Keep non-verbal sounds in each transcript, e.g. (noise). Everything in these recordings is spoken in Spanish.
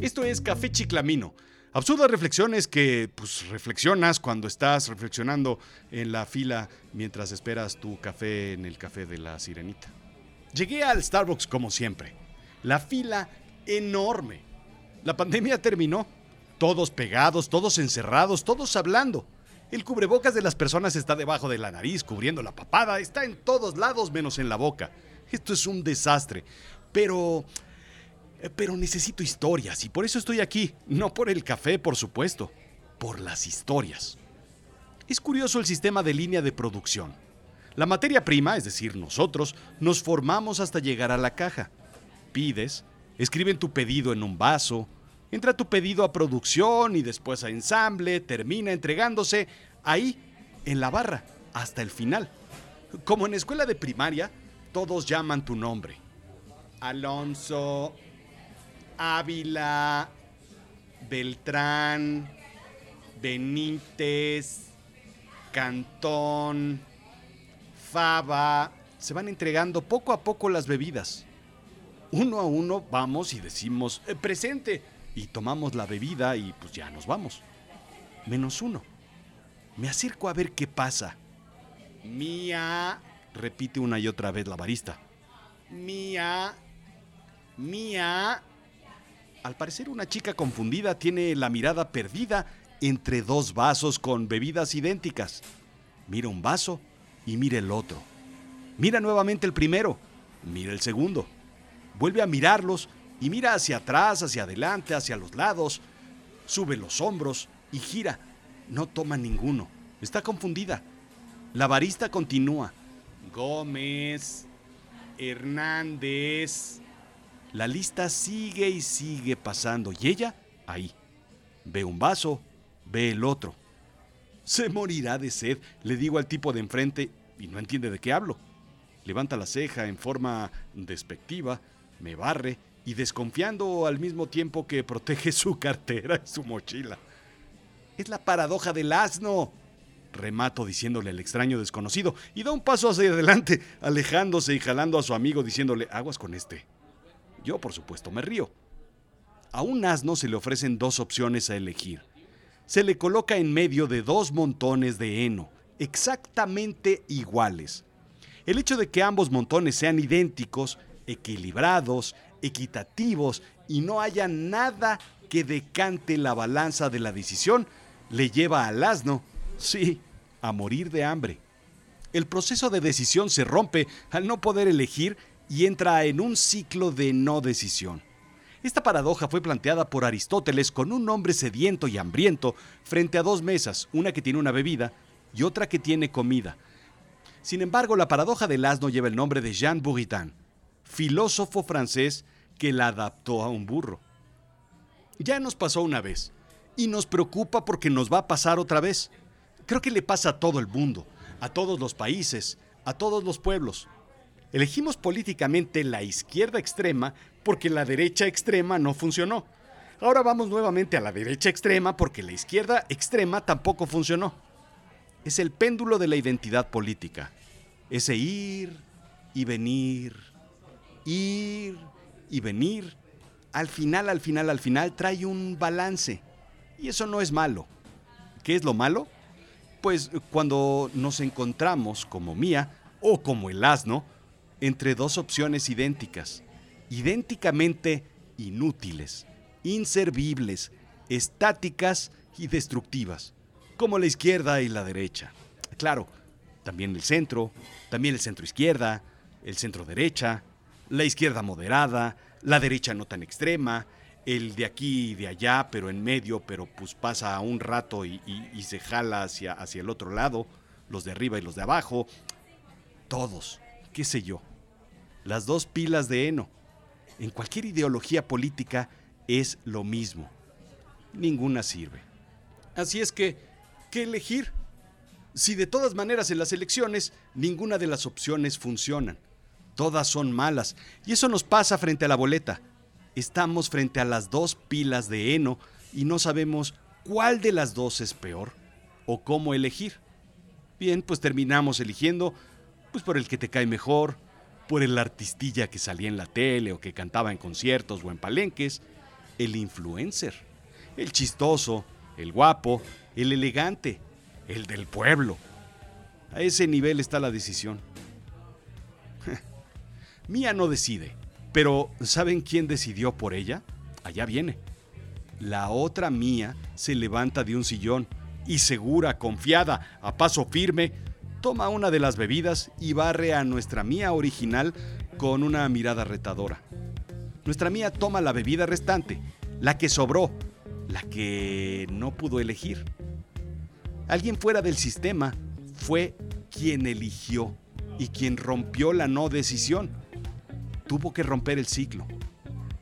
Esto es Café Chiclamino. Absurdas reflexiones que pues reflexionas cuando estás reflexionando en la fila mientras esperas tu café en el café de la sirenita. Llegué al Starbucks como siempre. La fila enorme. La pandemia terminó. Todos pegados, todos encerrados, todos hablando. El cubrebocas de las personas está debajo de la nariz, cubriendo la papada, está en todos lados menos en la boca. Esto es un desastre. Pero pero necesito historias y por eso estoy aquí. No por el café, por supuesto. Por las historias. Es curioso el sistema de línea de producción. La materia prima, es decir, nosotros, nos formamos hasta llegar a la caja. Pides, escriben tu pedido en un vaso, entra tu pedido a producción y después a ensamble, termina entregándose ahí, en la barra, hasta el final. Como en escuela de primaria, todos llaman tu nombre. Alonso, Ávila, Beltrán, Benítez, Cantón, Fava. Se van entregando poco a poco las bebidas. Uno a uno vamos y decimos, eh, presente, y tomamos la bebida y pues ya nos vamos. Menos uno. Me acerco a ver qué pasa. Mía, repite una y otra vez la barista. Mía, mía. Al parecer una chica confundida tiene la mirada perdida entre dos vasos con bebidas idénticas. Mira un vaso y mira el otro. Mira nuevamente el primero, mira el segundo. Vuelve a mirarlos y mira hacia atrás, hacia adelante, hacia los lados. Sube los hombros y gira. No toma ninguno. Está confundida. La barista continúa. Gómez, Hernández, la lista sigue y sigue pasando y ella ahí. Ve un vaso, ve el otro. Se morirá de sed, le digo al tipo de enfrente y no entiende de qué hablo. Levanta la ceja en forma despectiva, me barre y desconfiando al mismo tiempo que protege su cartera y su mochila. Es la paradoja del asno. Remato diciéndole al extraño desconocido y da un paso hacia adelante, alejándose y jalando a su amigo diciéndole aguas con este. Yo, por supuesto, me río. A un asno se le ofrecen dos opciones a elegir. Se le coloca en medio de dos montones de heno, exactamente iguales. El hecho de que ambos montones sean idénticos, equilibrados, equitativos y no haya nada que decante la balanza de la decisión, le lleva al asno, sí, a morir de hambre. El proceso de decisión se rompe al no poder elegir y entra en un ciclo de no decisión. Esta paradoja fue planteada por Aristóteles con un hombre sediento y hambriento frente a dos mesas, una que tiene una bebida y otra que tiene comida. Sin embargo, la paradoja del asno lleva el nombre de Jean Buridan, filósofo francés que la adaptó a un burro. Ya nos pasó una vez y nos preocupa porque nos va a pasar otra vez. Creo que le pasa a todo el mundo, a todos los países, a todos los pueblos. Elegimos políticamente la izquierda extrema porque la derecha extrema no funcionó. Ahora vamos nuevamente a la derecha extrema porque la izquierda extrema tampoco funcionó. Es el péndulo de la identidad política. Ese ir y venir, ir y venir. Al final, al final, al final trae un balance. Y eso no es malo. ¿Qué es lo malo? Pues cuando nos encontramos como Mía o como el asno, entre dos opciones idénticas, idénticamente inútiles, inservibles, estáticas y destructivas, como la izquierda y la derecha. Claro, también el centro, también el centro izquierda, el centro derecha, la izquierda moderada, la derecha no tan extrema, el de aquí y de allá, pero en medio, pero pues pasa un rato y, se jala hacia, hacia el otro lado, los de arriba y los de abajo, todos qué sé yo, las dos pilas de heno. En cualquier ideología política es lo mismo. Ninguna sirve. Así es que, ¿qué elegir? Si de todas maneras en las elecciones ninguna de las opciones funcionan. Todas son malas. Y eso nos pasa frente a la boleta. Estamos frente a las dos pilas de heno y no sabemos cuál de las dos es peor o cómo elegir. Bien, pues terminamos eligiendo pues por el que te cae mejor, por el artistilla que salía en la tele o que cantaba en conciertos o en palenques, el influencer, el chistoso, el guapo, el elegante, el del pueblo. A ese nivel está la decisión. (laughs) Mía no decide, pero ¿saben quién decidió por ella? Allá viene. La otra Mía se levanta de un sillón y segura, confiada, a paso firme, toma una de las bebidas y barre a nuestra Mía original con una mirada retadora. Nuestra Mía toma la bebida restante, la que sobró, la que no pudo elegir. Alguien fuera del sistema fue quien eligió y quien rompió la no decisión. Tuvo que romper el ciclo.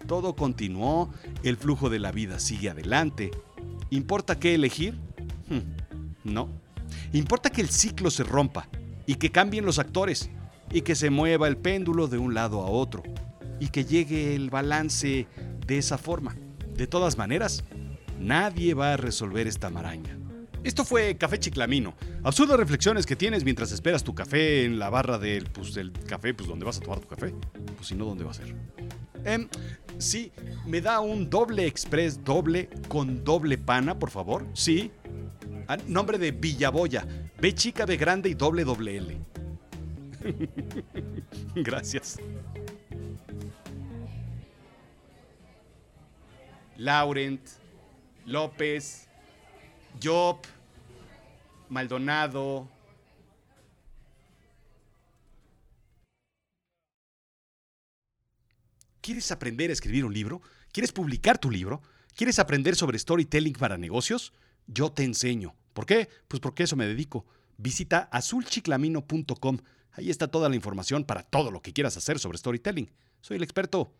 Todo continuó, el flujo de la vida sigue adelante. ¿Importa qué elegir? Hmm, no. Importa que el ciclo se rompa y que cambien los actores y que se mueva el péndulo de un lado a otro y que llegue el balance de esa forma. De todas maneras, nadie va a resolver esta maraña. Esto fue Café Chiclamino. Absurdas reflexiones que tienes mientras esperas tu café en la barra del, pues, del café, pues donde vas a tomar tu café. Pues si no, ¿dónde va a ser? Em, sí, me da un doble express doble con doble pana, por favor. Sí. A nombre de Villaboya. B chica, B grande y doble doble L. (laughs) Gracias. Laurent, López, Job, Maldonado. ¿Quieres aprender a escribir un libro? ¿Quieres publicar tu libro? ¿Quieres aprender sobre storytelling para negocios? Yo te enseño. ¿Por qué? Pues porque eso me dedico. Visita azulchiclamino.com. Ahí está toda la información para todo lo que quieras hacer sobre storytelling. Soy el experto.